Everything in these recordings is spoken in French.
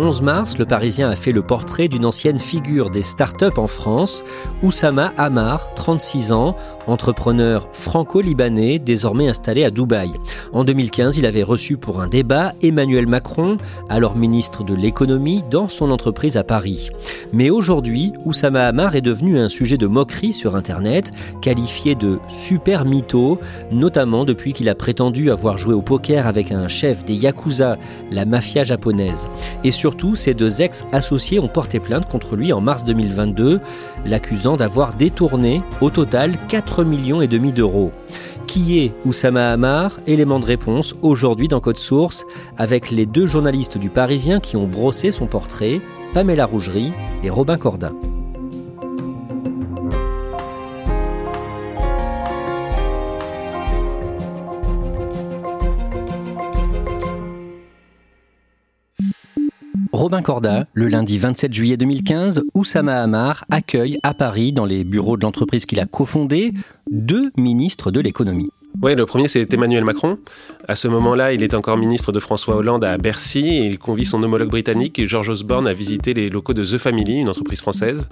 11 mars, le Parisien a fait le portrait d'une ancienne figure des startups en France, Oussama Hamar, 36 ans, entrepreneur franco-libanais désormais installé à Dubaï. En 2015, il avait reçu pour un débat Emmanuel Macron, alors ministre de l'économie, dans son entreprise à Paris. Mais aujourd'hui, Oussama Hamar est devenu un sujet de moquerie sur Internet, qualifié de super mytho, notamment depuis qu'il a prétendu avoir joué au poker avec un chef des Yakuza, la mafia japonaise. Surtout, ses deux ex-associés ont porté plainte contre lui en mars 2022, l'accusant d'avoir détourné au total 4 millions d'euros. Qui est Oussama Hamar? Élément de réponse aujourd'hui dans Code Source avec les deux journalistes du Parisien qui ont brossé son portrait, Pamela Rougerie et Robin Corda. Robin le lundi 27 juillet 2015, Oussama Hamar accueille à Paris, dans les bureaux de l'entreprise qu'il a cofondée, deux ministres de l'économie. Oui, le premier, c'est Emmanuel Macron. À ce moment-là, il est encore ministre de François Hollande à Bercy et il convie son homologue britannique, George Osborne, à visiter les locaux de The Family, une entreprise française.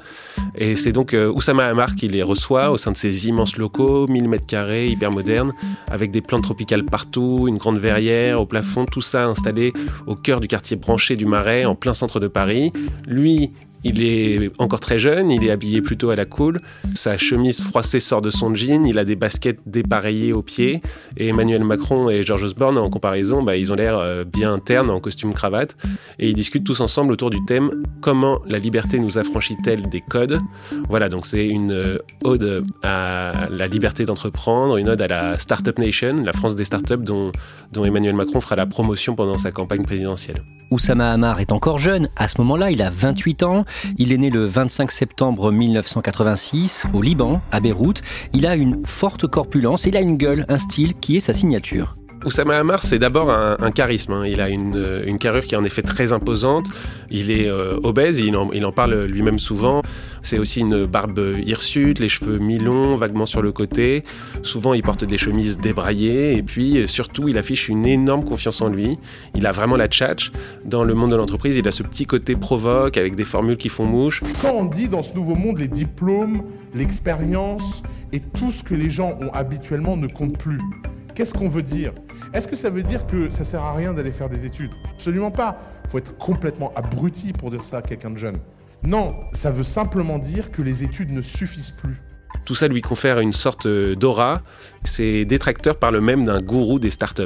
Et c'est donc euh, Oussama Hamar qui les reçoit au sein de ces immenses locaux, 1000 mètres carrés, hyper modernes, avec des plantes tropicales partout, une grande verrière au plafond, tout ça installé au cœur du quartier branché du Marais, en plein centre de Paris. Lui, il est encore très jeune, il est habillé plutôt à la cool. Sa chemise froissée sort de son jean, il a des baskets dépareillées aux pieds. Et Emmanuel Macron et George Osborne, en comparaison, bah, ils ont l'air euh, bien internes en costume cravate. Et ils discutent tous ensemble autour du thème Comment la liberté nous affranchit-elle des codes? Voilà, donc c'est une euh, ode à la liberté d'entreprendre, une ode à la Startup Nation, la France des startups dont, dont Emmanuel Macron fera la promotion pendant sa campagne présidentielle. Oussama Hamar est encore jeune. À ce moment-là, il a 28 ans. Il est né le 25 septembre 1986 au Liban, à Beyrouth. Il a une forte corpulence, il a une gueule, un style qui est sa signature. Oussama Hamar, c'est d'abord un, charisme. Hein. Il a une, une, carrure qui est en effet très imposante. Il est euh, obèse, il en, il en parle lui-même souvent. C'est aussi une barbe hirsute, les cheveux mi-longs, vaguement sur le côté. Souvent, il porte des chemises débraillées. Et puis, surtout, il affiche une énorme confiance en lui. Il a vraiment la tchatch. Dans le monde de l'entreprise, il a ce petit côté provoque avec des formules qui font mouche. Quand on dit dans ce nouveau monde les diplômes, l'expérience et tout ce que les gens ont habituellement ne compte plus, qu'est-ce qu'on veut dire? Est-ce que ça veut dire que ça sert à rien d'aller faire des études? Absolument pas. Il faut être complètement abruti pour dire ça à quelqu'un de jeune. Non, ça veut simplement dire que les études ne suffisent plus. Tout ça lui confère une sorte d'aura. Ses détracteurs parlent même d'un gourou des startups.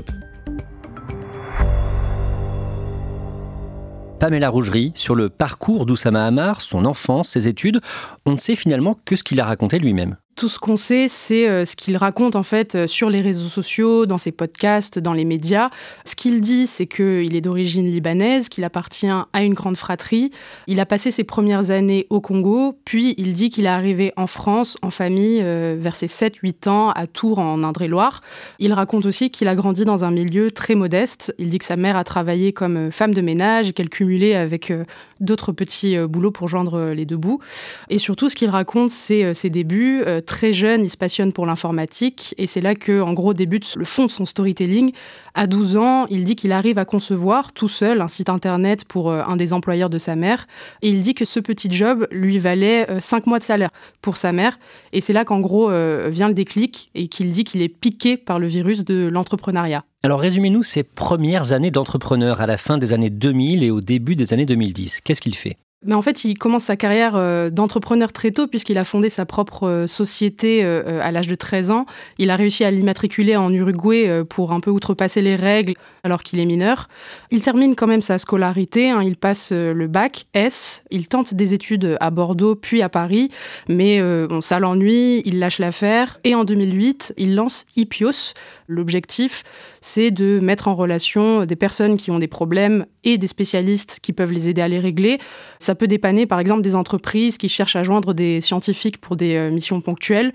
Pamela Rougerie sur le parcours d'Oussama Hamar, son enfance, ses études. On ne sait finalement que ce qu'il a raconté lui-même. Tout ce qu'on sait, c'est euh, ce qu'il raconte en fait euh, sur les réseaux sociaux, dans ses podcasts, dans les médias. Ce qu'il dit, c'est qu'il est d'origine libanaise, qu'il appartient à une grande fratrie. Il a passé ses premières années au Congo, puis il dit qu'il est arrivé en France en famille euh, vers ses 7-8 ans à Tours en Indre-et-Loire. Il raconte aussi qu'il a grandi dans un milieu très modeste. Il dit que sa mère a travaillé comme femme de ménage et qu'elle cumulait avec d'autres petits boulots pour joindre les deux bouts. Et surtout, ce qu'il raconte, c'est ses débuts très jeune, il se passionne pour l'informatique et c'est là que, en gros, débute le fond de son storytelling. À 12 ans, il dit qu'il arrive à concevoir tout seul un site internet pour euh, un des employeurs de sa mère et il dit que ce petit job lui valait 5 euh, mois de salaire pour sa mère et c'est là qu'en gros euh, vient le déclic et qu'il dit qu'il est piqué par le virus de l'entrepreneuriat. Alors résumez-nous ses premières années d'entrepreneur à la fin des années 2000 et au début des années 2010. Qu'est-ce qu'il fait? Mais en fait, il commence sa carrière euh, d'entrepreneur très tôt puisqu'il a fondé sa propre euh, société euh, à l'âge de 13 ans. Il a réussi à l'immatriculer en Uruguay pour un peu outrepasser les règles alors qu'il est mineur. Il termine quand même sa scolarité, hein. il passe le bac S, il tente des études à Bordeaux puis à Paris, mais ça l'ennuie, il lâche l'affaire et en 2008, il lance Ipios. L'objectif, c'est de mettre en relation des personnes qui ont des problèmes et des spécialistes qui peuvent les aider à les régler. Ça peut dépanner par exemple des entreprises qui cherchent à joindre des scientifiques pour des euh, missions ponctuelles,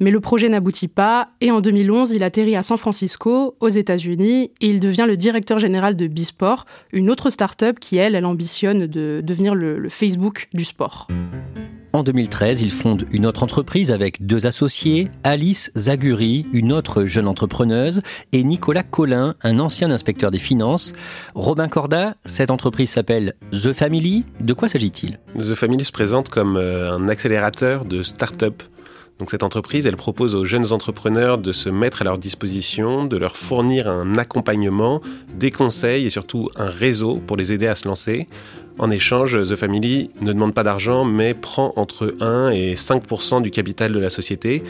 mais le projet n'aboutit pas et en 2011, il atterrit à San Francisco, aux États-Unis, et il devient le directeur général de Bisport, une autre start-up qui, elle, elle ambitionne de devenir le, le Facebook du sport. En 2013, il fonde une autre entreprise avec deux associés, Alice Zaguri, une autre jeune entrepreneuse, et Nicolas Collin, un ancien inspecteur des finances. Robin Corda, cette entreprise s'appelle The Family. De quoi s'agit-il? The Family se présente comme euh, un accélérateur de start-up. Donc cette entreprise, elle propose aux jeunes entrepreneurs de se mettre à leur disposition, de leur fournir un accompagnement, des conseils et surtout un réseau pour les aider à se lancer. En échange, The Family ne demande pas d'argent, mais prend entre 1 et 5% du capital de la société.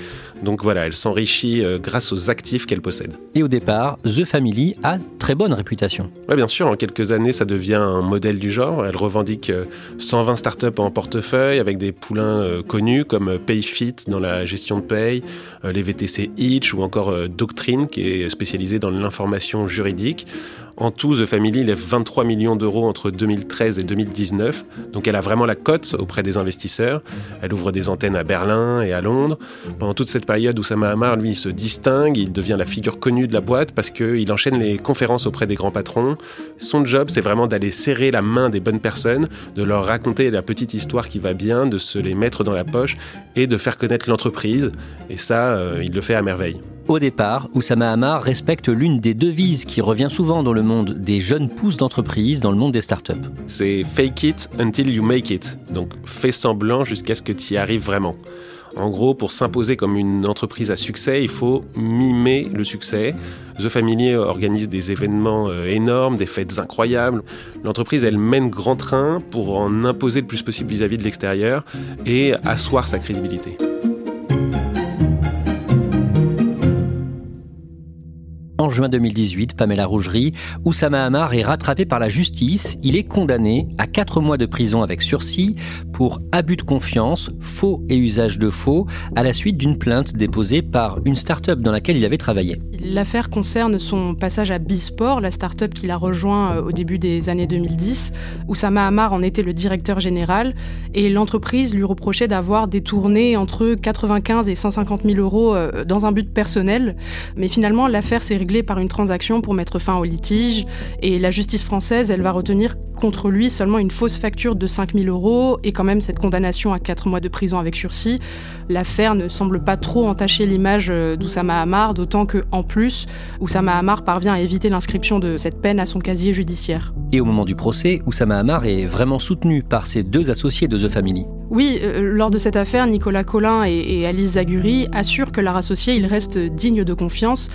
Donc voilà, elle s'enrichit euh, grâce aux actifs qu'elle possède. Et au départ, The Family a très bonne réputation. Oui, bien sûr, en quelques années, ça devient un modèle du genre. Elle revendique 120 euh, startups en portefeuille avec des poulains euh, connus comme PayFit dans la gestion de paye, les VTC Itch ou encore Doctrine qui est spécialisée dans l'information juridique. En tout, The Family lève 23 millions d'euros entre 2013 et 2019. Donc elle a vraiment la cote auprès des investisseurs. Elle ouvre des antennes à Berlin et à Londres. Pendant toute cette période, Oussama Hamar, lui, se distingue. Il devient la figure connue de la boîte parce qu'il enchaîne les conférences auprès des grands patrons. Son job, c'est vraiment d'aller serrer la main des bonnes personnes, de leur raconter la petite histoire qui va bien, de se les mettre dans la poche et de faire connaître l'entreprise. Et ça, euh, il le fait à merveille. Au départ, Oussama Hamar respecte l'une des devises qui revient souvent dans le monde des jeunes pousses d'entreprise, dans le monde des startups. C'est fake it until you make it. Donc fais semblant jusqu'à ce que tu y arrives vraiment. En gros, pour s'imposer comme une entreprise à succès, il faut mimer le succès. The Family organise des événements euh, énormes, des fêtes incroyables. L'entreprise, elle mène grand train pour en imposer le plus possible vis-à-vis -vis de l'extérieur et asseoir sa crédibilité. Juin 2018, Pamela Rougerie, Oussama Hamar est rattrapé par la justice. Il est condamné à 4 mois de prison avec sursis pour abus de confiance, faux et usage de faux, à la suite d'une plainte déposée par une start-up dans laquelle il avait travaillé. L'affaire concerne son passage à Bisport, la start-up qu'il a rejoint euh, au début des années 2010. Oussama Hamar en était le directeur général et l'entreprise lui reprochait d'avoir détourné entre 95 et 150 000 euros euh, dans un but personnel. Mais finalement, l'affaire s'est par une transaction pour mettre fin au litige. Et la justice française, elle va retenir contre lui seulement une fausse facture de 5000 euros et quand même cette condamnation à 4 mois de prison avec sursis. L'affaire ne semble pas trop entacher l'image euh, d'Oussama Hamar, d'autant que en plus, Oussama Hamar parvient à éviter l'inscription de cette peine à son casier judiciaire. Et au moment du procès, Oussama Hamar est vraiment soutenu par ses deux associés de The Family. Oui, euh, lors de cette affaire, Nicolas Collin et, Alice Zaguri assurent que leur associé il reste digne de confiance.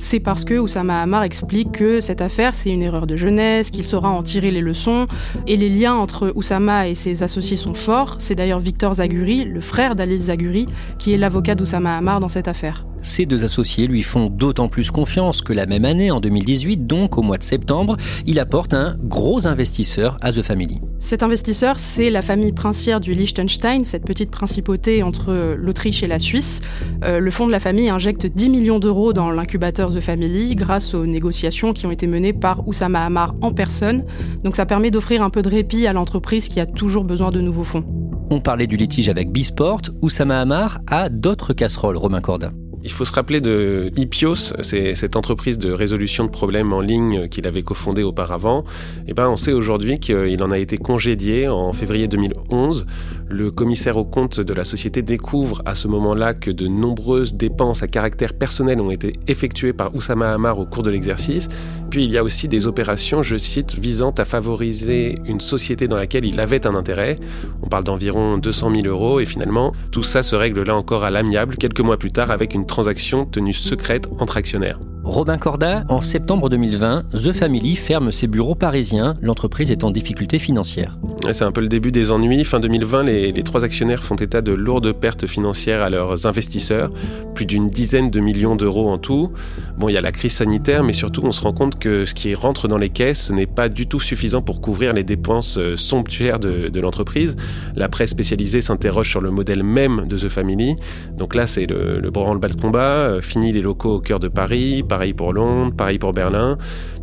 C'est parce que Oussama Hamar explique que cette affaire c'est une erreur de jeunesse, qu'il saura en tirer les leçons et les liens entre Oussama et ses associés sont forts. C'est d'ailleurs Victor Zaguri, le frère d'Alice Zaguri, qui est l'avocat d'Oussama Hamar dans cette affaire. Ces deux associés lui font d'autant plus confiance que la même année, en 2018, donc au mois de septembre, il apporte un gros investisseur à The Family. Cet investisseur, c'est la famille princière du Liechtenstein, cette petite principauté entre l'Autriche et la Suisse. Euh, le fonds de la famille injecte 10 millions d'euros dans l'incubateur The Family grâce aux négociations qui ont été menées par Oussama Hamar en personne. Donc ça permet d'offrir un peu de répit à l'entreprise qui a toujours besoin de nouveaux fonds. On parlait du litige avec Bisport. Oussama Hamar a d'autres casseroles, Romain Corda. Il faut se rappeler de Ipios, c'est cette entreprise de résolution de problèmes en ligne qu'il avait cofondée auparavant. Et eh ben, on sait aujourd'hui qu'il en a été congédié en février 2011. Le commissaire au compte de la société découvre à ce moment-là que de nombreuses dépenses à caractère personnel ont été effectuées par Oussama Hamar au cours de l'exercice. Puis il y a aussi des opérations, je cite, visant à favoriser une société dans laquelle il avait un intérêt. On parle d'environ 200 000 euros et finalement, tout ça se règle là encore à l'amiable quelques mois plus tard avec une transaction tenue secrète entre actionnaires. Robin Corda, en septembre 2020, The Family ferme ses bureaux parisiens, l'entreprise est en difficulté financière. C'est un peu le début des ennuis. Fin 2020, les, trois actionnaires font état de lourdes pertes financières à leurs investisseurs, plus d'une dizaine de millions d'euros en tout. Bon, il y a la crise sanitaire, mais surtout on se rend compte que ce qui rentre dans les caisses n'est pas du tout suffisant pour couvrir les dépenses euh, somptuaires de, de l'entreprise. La presse spécialisée s'interroge sur le modèle même de The Family. Donc là, c'est le, le branle-bas de combat. Euh, fini les locaux au cœur de Paris, pareil pour Londres, pareil pour Berlin.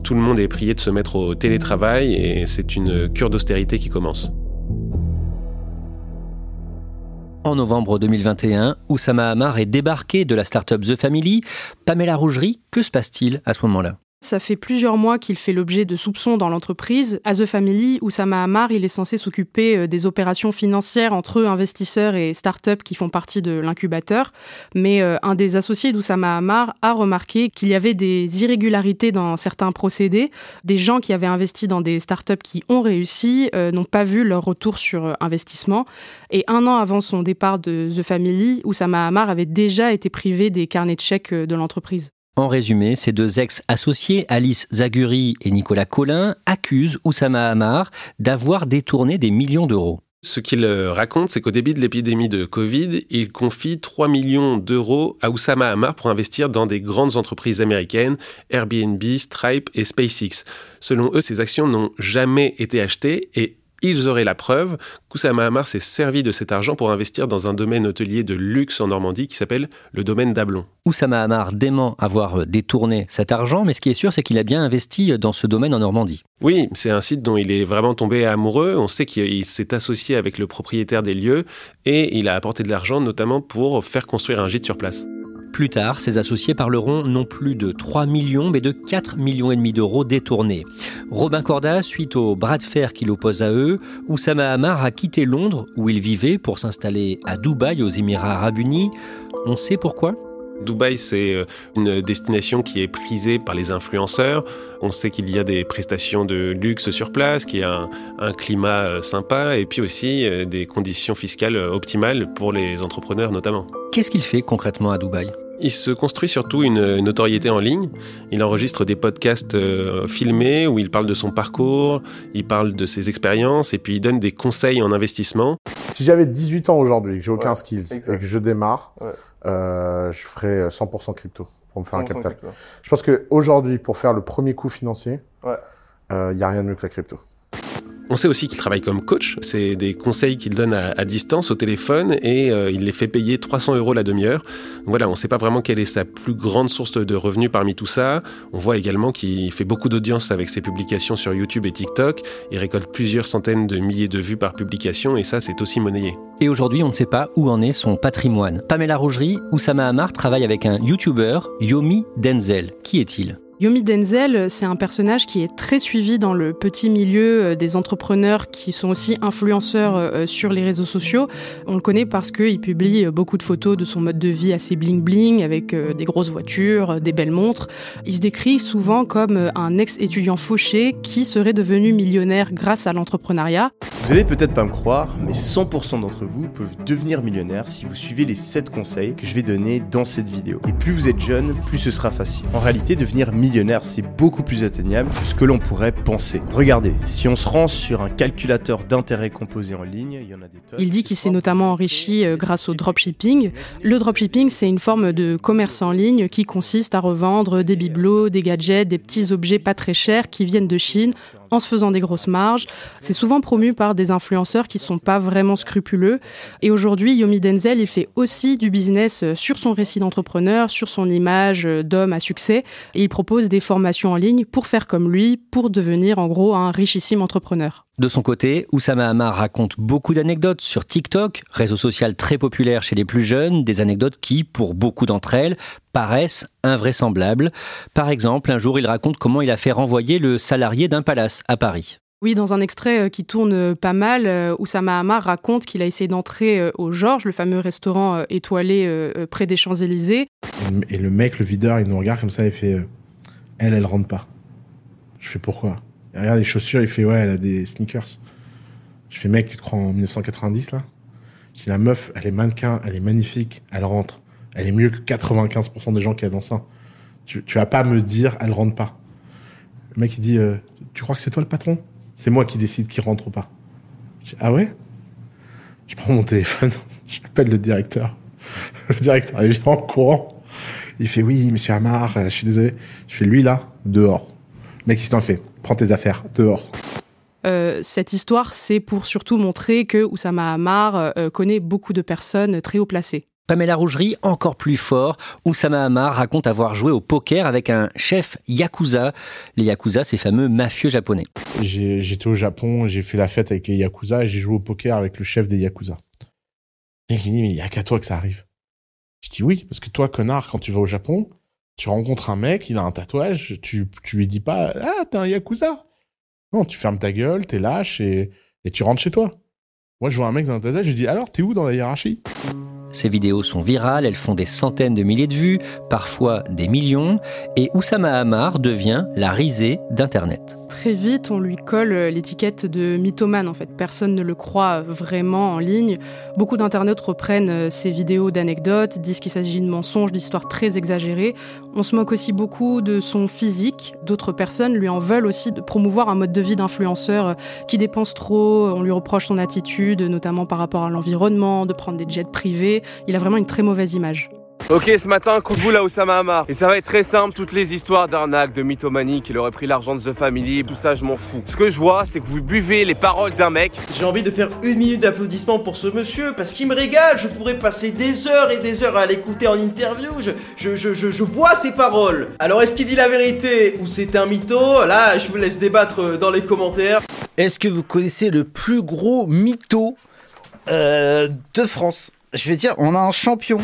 Tout le monde est prié de se mettre au télétravail et c'est une cure d'austérité qui commence. En novembre 2021, Oussama Hamar est débarqué de la start-up The Family. Pamela Rougerie, que se passe-t-il à ce moment-là? Ça fait plusieurs mois qu'il fait l'objet de soupçons dans l'entreprise. À The Family, Oussama Hamar, il est censé s'occuper euh, des opérations financières entre investisseurs et start-up qui font partie de l'incubateur. Mais euh, un des associés d'Oussama Hamar a remarqué qu'il y avait des irrégularités dans certains procédés. Des gens qui avaient investi dans des start-up qui ont réussi euh, n'ont pas vu leur retour sur investissement. Et un an avant son départ de The Family, Oussama Hamar avait déjà été privé des carnets de chèques de l'entreprise. En résumé, ces deux ex-associés, Alice Zaguri et Nicolas Collin, accusent Oussama Hamar d'avoir détourné des millions d'euros. Ce qu'il raconte, c'est qu'au début de l'épidémie de Covid, il confie 3 millions d'euros à Oussama Hamar pour investir dans des grandes entreprises américaines, Airbnb, Stripe et SpaceX. Selon eux, ces actions n'ont jamais été achetées et ils auraient la preuve qu'Oussama Hamar s'est servi de cet argent pour investir dans un domaine hôtelier de luxe en Normandie qui s'appelle le domaine d'Ablon. Oussama Hamar dément avoir détourné cet argent, mais ce qui est sûr, c'est qu'il a bien investi dans ce domaine en Normandie. Oui, c'est un site dont il est vraiment tombé amoureux. On sait qu'il s'est associé avec le propriétaire des lieux et il a apporté de l'argent notamment pour faire construire un gîte sur place. Plus tard, ses associés parleront non plus de 3 millions, mais de 4 millions et demi d'euros détournés. Robin Corda, suite au bras de fer qui l'oppose à eux, Oussama Hamar a quitté Londres, où il vivait, pour s'installer à Dubaï, aux Émirats Arabes Unis. On sait pourquoi? Dubaï, c'est euh, une destination qui est prisée par les influenceurs. On sait qu'il y a des prestations de luxe sur place, qu'il y a un, climat euh, sympa et puis aussi euh, des conditions fiscales optimales pour les entrepreneurs notamment. Qu'est-ce qu'il fait concrètement à Dubaï? Il se construit surtout une notoriété en ligne. Il enregistre des podcasts euh, filmés où il parle de son parcours, il parle de ses expériences et puis il donne des conseils en investissement. Si j'avais 18 ans aujourd'hui, que j'ai aucun skills et que je démarre, euh, je ferais 100% crypto pour me faire un capital. Crypto. Je pense qu'aujourd'hui, pour faire le premier coup financier, il ouais. n'y euh, a rien de mieux que la crypto. On sait aussi qu'il travaille comme coach. C'est des conseils qu'il donne à, distance au téléphone et euh, il les fait payer 300 euros la demi-heure. Voilà, on ne sait pas vraiment quelle est sa plus grande source de revenus parmi tout ça. On voit également qu'il fait beaucoup d'audience avec ses publications sur YouTube et TikTok. Il récolte plusieurs centaines de milliers de vues par publication et ça, c'est aussi monnayé. Et aujourd'hui, on ne sait pas où en est son patrimoine. Pamela Rougerie, Oussama Hamar travaille avec un YouTuber, Yomi Denzel. Qui est-il? Yomi Denzel, c'est un personnage qui est très suivi dans le petit milieu euh, des entrepreneurs qui sont aussi influenceurs euh, sur les réseaux sociaux. On le connaît parce qu'il publie beaucoup de photos de son mode de vie assez bling-bling, avec euh, des grosses voitures, des belles montres. Il se décrit souvent comme un ex-étudiant fauché qui serait devenu millionnaire grâce à l'entrepreneuriat. Vous allez peut-être pas me croire, mais 100% d'entre vous peuvent devenir millionnaires si vous suivez les 7 conseils que je vais donner dans cette vidéo. Et plus vous êtes jeune, plus ce sera facile. En réalité, devenir millionnaire millionnaire, c'est beaucoup plus atteignable que ce que l'on pourrait penser. Regardez, si on se rend sur un calculateur d'intérêt composé en ligne, il y en a des tonnes. Il dit qu'il s'est notamment enrichi euh, grâce au dropshipping. Le dropshipping, c'est une forme de commerce en ligne qui consiste à revendre des bibelots, des gadgets, des petits objets pas très chers qui viennent de Chine en se faisant des grosses marges. C'est souvent promu par des influenceurs qui sont pas vraiment scrupuleux. Et aujourd'hui, Yomi Denzel, il fait aussi du business euh, sur son récit d'entrepreneur, sur son image euh, d'homme à succès. Et il propose des formations en ligne pour faire comme lui, pour devenir en gros un richissime entrepreneur. De son côté, Oussama Hamar raconte beaucoup d'anecdotes sur TikTok, réseau social très populaire chez les plus jeunes, des anecdotes qui, pour beaucoup d'entre elles, paraissent invraisemblables. Par exemple, un jour, il raconte comment il a fait renvoyer le salarié d'un palace à Paris. Oui, dans un extrait euh, qui tourne euh, pas mal, euh, Oussama Hamar raconte qu'il a essayé d'entrer au Georges, le fameux restaurant étoilé près des Champs-Élysées. Et le mec, le videur, il nous regarde comme ça et fait Elle, elle rentre pas. Je fais pourquoi? Regarde les chaussures, il fait ouais, elle a des sneakers. Je fais mec, tu te crois en 1990 là? Si la meuf, elle est mannequin, elle est magnifique, elle rentre, elle est mieux que 95% des gens qui a ça. Tu, tu vas pas me dire, elle rentre pas. Le mec, il dit, euh, tu crois que c'est toi le patron? C'est moi qui décide qui rentre ou pas. Je dis, ah ouais? Je prends mon téléphone, j'appelle le directeur. Le directeur, il vient en courant. Il fait, oui, monsieur Amar, euh, je suis désolé. Je fais, lui là, dehors. Le mec, il s'en fait, prends tes affaires, dehors. Euh, cette histoire, c'est pour surtout montrer que Oussama Hamar euh, connaît beaucoup de personnes très haut placées. Pamela Rougerie, encore plus fort, Oussama Hamar raconte avoir joué au poker avec un chef Yakuza. Les Yakuza, ces fameux mafieux japonais. J'étais au Japon, j'ai fait la fête avec les Yakuza et j'ai joué au poker avec le chef des Yakuza. Et il me dit, mais il y a qu'à toi que ça arrive. Je dis oui, parce que toi, connard, quand tu vas au Japon, tu rencontres un mec, il a un tatouage, tu, tu lui dis pas, ah, t'es un Yakuza. Non, tu fermes ta gueule, t'es lâche et, et tu rentres chez toi. Moi, je vois un mec dans un tatouage, je lui dis, alors, t'es où dans la hiérarchie? Ces vidéos sont virales, elles font des centaines de milliers de vues, parfois des millions, et Oussama Hamar devient la risée d'Internet. Très vite, on lui colle l'étiquette de mythomane. En fait, personne ne le croit vraiment en ligne. Beaucoup d'internautes reprennent ces vidéos d'anecdotes, disent qu'il s'agit de mensonges, d'histoires très exagérées. On se moque aussi beaucoup de son physique. D'autres personnes lui en veulent aussi de promouvoir un mode de vie d'influenceur qui dépense trop. On lui reproche son attitude, notamment par rapport à l'environnement, de prendre des jets privés. Il a vraiment une très mauvaise image. Ok, ce matin, coup de boule à Oussama Hamar. Et ça va être très simple, toutes les histoires d'arnaque, de mythomanie, qu'il aurait pris l'argent de The Family, tout ça, je m'en fous. Ce que je vois, c'est que vous buvez les paroles d'un mec. J'ai envie de faire une minute d'applaudissement pour ce monsieur, parce qu'il me régale, je pourrais passer des heures et des heures à l'écouter en interview, je, je, je, je, je bois ses paroles. Alors est-ce qu'il dit la vérité ou c'est un mytho? Là, je vous laisse débattre dans les commentaires. Est-ce que vous connaissez le plus gros mytho euh, de France? Je vais dire, on a un champion.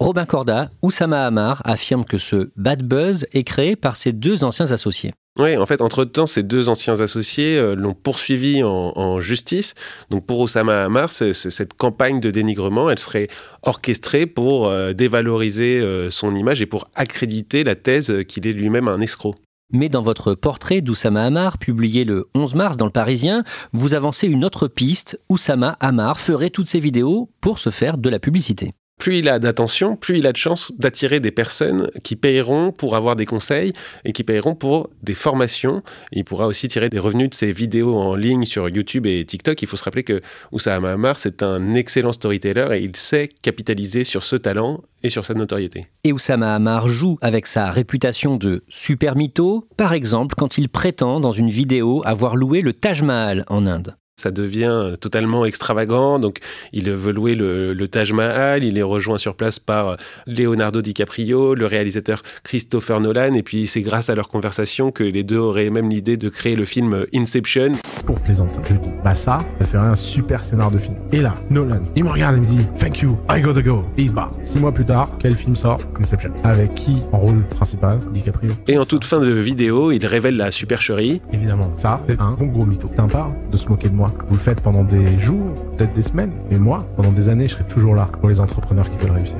Robin Corda, Oussama Hamar affirme que ce bad buzz est créé par ses deux anciens associés. Oui, en fait, entre-temps, ces deux anciens associés euh, l'ont poursuivi en, en, justice. Donc pour Oussama Hamar, cette campagne de dénigrement, elle serait orchestrée pour euh, dévaloriser euh, son image et pour accréditer la thèse qu'il est lui-même un escroc. Mais dans votre portrait d'Oussama Hamar, publié le 11 mars dans le Parisien, vous avancez une autre piste. Oussama Hamar ferait toutes ces vidéos pour se faire de la publicité plus il a d'attention, plus il a de chances d'attirer des personnes qui payeront pour avoir des conseils et qui payeront pour des formations. Il pourra aussi tirer des revenus de ses vidéos en ligne sur YouTube et TikTok. Il faut se rappeler que Oussama Hamar, c'est un excellent storyteller et il sait capitaliser sur ce talent et sur sa notoriété. Et Oussama Hamar joue avec sa réputation de super mytho, par exemple quand il prétend dans une vidéo avoir loué le Taj Mahal en Inde ça devient totalement extravagant. Donc, il veut louer le, le, Taj Mahal. Il est rejoint sur place par Leonardo DiCaprio, le réalisateur Christopher Nolan. Et puis, c'est grâce à leur conversation que les deux auraient même l'idée de créer le film Inception. Pour plaisanter, je dis, bah ça, ça ferait un super scénar de film. Et là, Nolan, il me regarde et me dit, thank you, I gotta go. Et il se bat. Six mois plus tard, quel film sort? Inception. Avec qui en rôle principal? DiCaprio. Et en toute fin de vidéo, il révèle la supercherie. Évidemment, ça, c'est un gros gros mytho. Sympa de se moquer de moi. Vous le faites pendant des jours, peut-être des semaines, mais moi, pendant des années, je serai toujours là pour les entrepreneurs qui veulent réussir.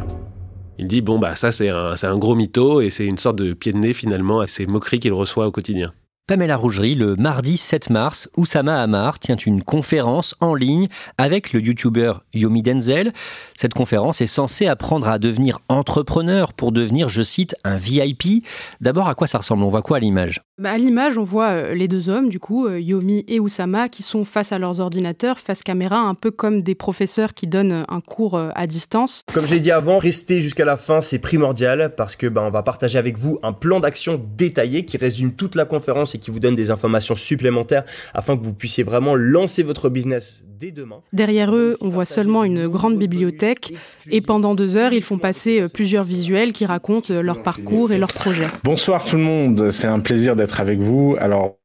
Il dit bon bah ça c'est un, un gros mytho et c'est une sorte de pied de nez finalement à ces moqueries qu'il reçoit au quotidien. Pamela Rougerie, le mardi 7 mars, Oussama Hamar tient une conférence en ligne avec le youtubeur Yomi Denzel. Cette conférence est censée apprendre à devenir entrepreneur pour devenir, je cite, un VIP. D'abord, à quoi ça ressemble? On voit quoi à l'image? Bah, À l'image, on voit euh, les deux hommes, du coup, euh, Yomi et Oussama, qui sont face à leurs ordinateurs, face caméra, un peu comme des professeurs qui donnent un cours euh, à distance. Comme j'ai dit avant, rester jusqu'à la fin, c'est primordial parce que bah, on va partager avec vous un plan d'action détaillé qui résume toute la conférence et qui vous donne des informations supplémentaires afin que vous puissiez vraiment lancer votre business dès demain. Derrière eux, on voit seulement une grande bibliothèque et pendant deux heures, ils font passer plusieurs visuels qui racontent leur parcours et leurs projets. Bonsoir tout le monde, c'est un plaisir d'être avec vous. Alors,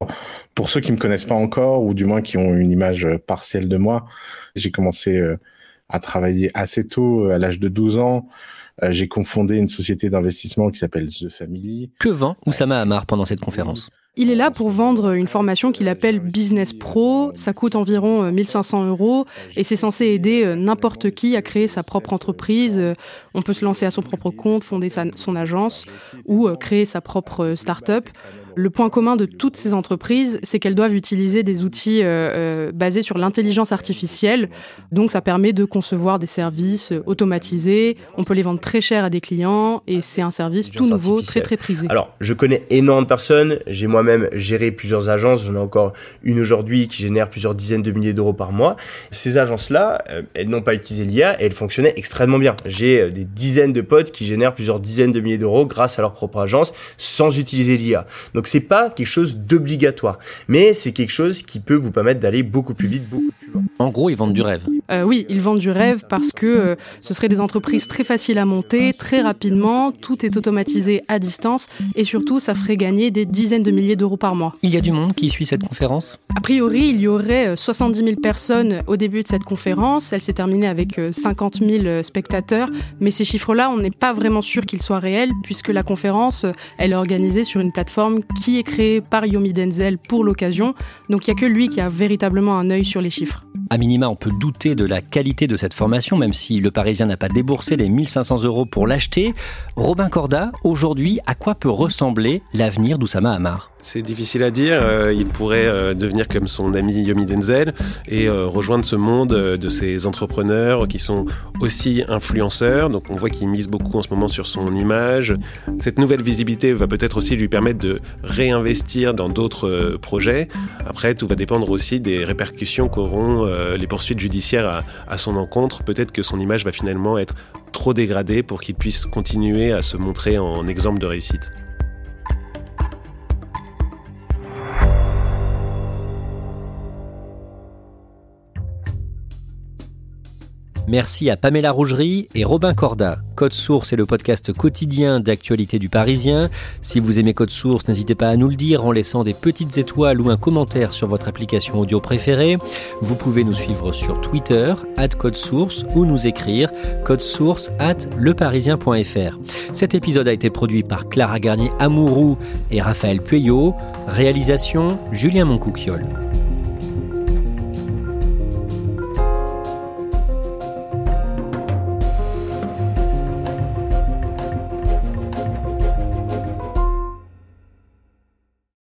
pour ceux qui ne me connaissent pas encore ou du moins qui ont une image partielle de moi, j'ai commencé à travailler assez tôt, à l'âge de 12 ans. J'ai confondé une société d'investissement qui s'appelle The Family. Que vend Oussama Hamar pendant cette conférence il est là pour vendre une formation qu'il appelle Business Pro. Ça coûte environ 1500 euros et c'est censé aider n'importe qui à créer sa propre entreprise. On peut se lancer à son propre compte, fonder son agence ou créer sa propre start-up. Le point commun de toutes ces entreprises, c'est qu'elles doivent utiliser des outils euh, euh, basés sur l'intelligence artificielle. Donc ça permet de concevoir des services euh, automatisés. On peut les vendre très cher à des clients et c'est un service tout nouveau, très très prisé. Alors, je connais énormément de personnes. J'ai moi-même géré plusieurs agences. J'en ai encore une aujourd'hui qui génère plusieurs dizaines de milliers d'euros par mois. Ces agences-là, elles n'ont pas utilisé l'IA et elles fonctionnaient extrêmement bien. J'ai des dizaines de potes qui génèrent plusieurs dizaines de milliers d'euros grâce à leur propre agence sans utiliser l'IA. Donc c'est pas quelque chose d'obligatoire, mais c'est quelque chose qui peut vous permettre d'aller beaucoup plus vite, beaucoup plus loin. En gros, ils vendent du rêve. Euh, oui, ils vendent du rêve parce que euh, ce seraient des entreprises très faciles à monter, très rapidement, tout est automatisé à distance et surtout ça ferait gagner des dizaines de milliers d'euros par mois. Il y a du monde qui suit cette conférence? A priori, il y aurait 70 euh, 000 personnes au début de cette conférence. Elle s'est terminée avec 50 000 spectateurs, mais ces chiffres-là, on n'est pas vraiment sûr qu'ils soient réels puisque la conférence, elle est organisée sur une plateforme qui est créée par Yomi Denzel pour l'occasion. Donc il n'y a que lui qui a véritablement un œil sur les chiffres. À minima, on peut douter de la qualité de cette formation, même si le Parisien n'a pas déboursé les 1500 euros pour l'acheter. Robin Corda, aujourd'hui, à quoi peut ressembler l'avenir d'Oussama Hamar? C'est difficile à dire. Euh, il pourrait euh, devenir comme son ami Yomi Denzel et euh, rejoindre ce monde de ces entrepreneurs qui sont aussi influenceurs. Donc on voit qu'il mise beaucoup en ce moment sur son image. Cette nouvelle visibilité va peut-être aussi lui permettre de réinvestir dans d'autres projets. Après, tout va dépendre aussi des répercussions qu'auront les poursuites judiciaires à, à son encontre. Peut-être que son image va finalement être trop dégradée pour qu'il puisse continuer à se montrer en exemple de réussite. Merci à Pamela Rougerie et Robin Corda. Code Source est le podcast quotidien d'actualité du Parisien. Si vous aimez Code Source, n'hésitez pas à nous le dire en laissant des petites étoiles ou un commentaire sur votre application audio préférée. Vous pouvez nous suivre sur Twitter, at Code Source, ou nous écrire source at leparisien.fr. Cet épisode a été produit par Clara Garnier Amourou et Raphaël Pueyo. Réalisation Julien Moncouquiole.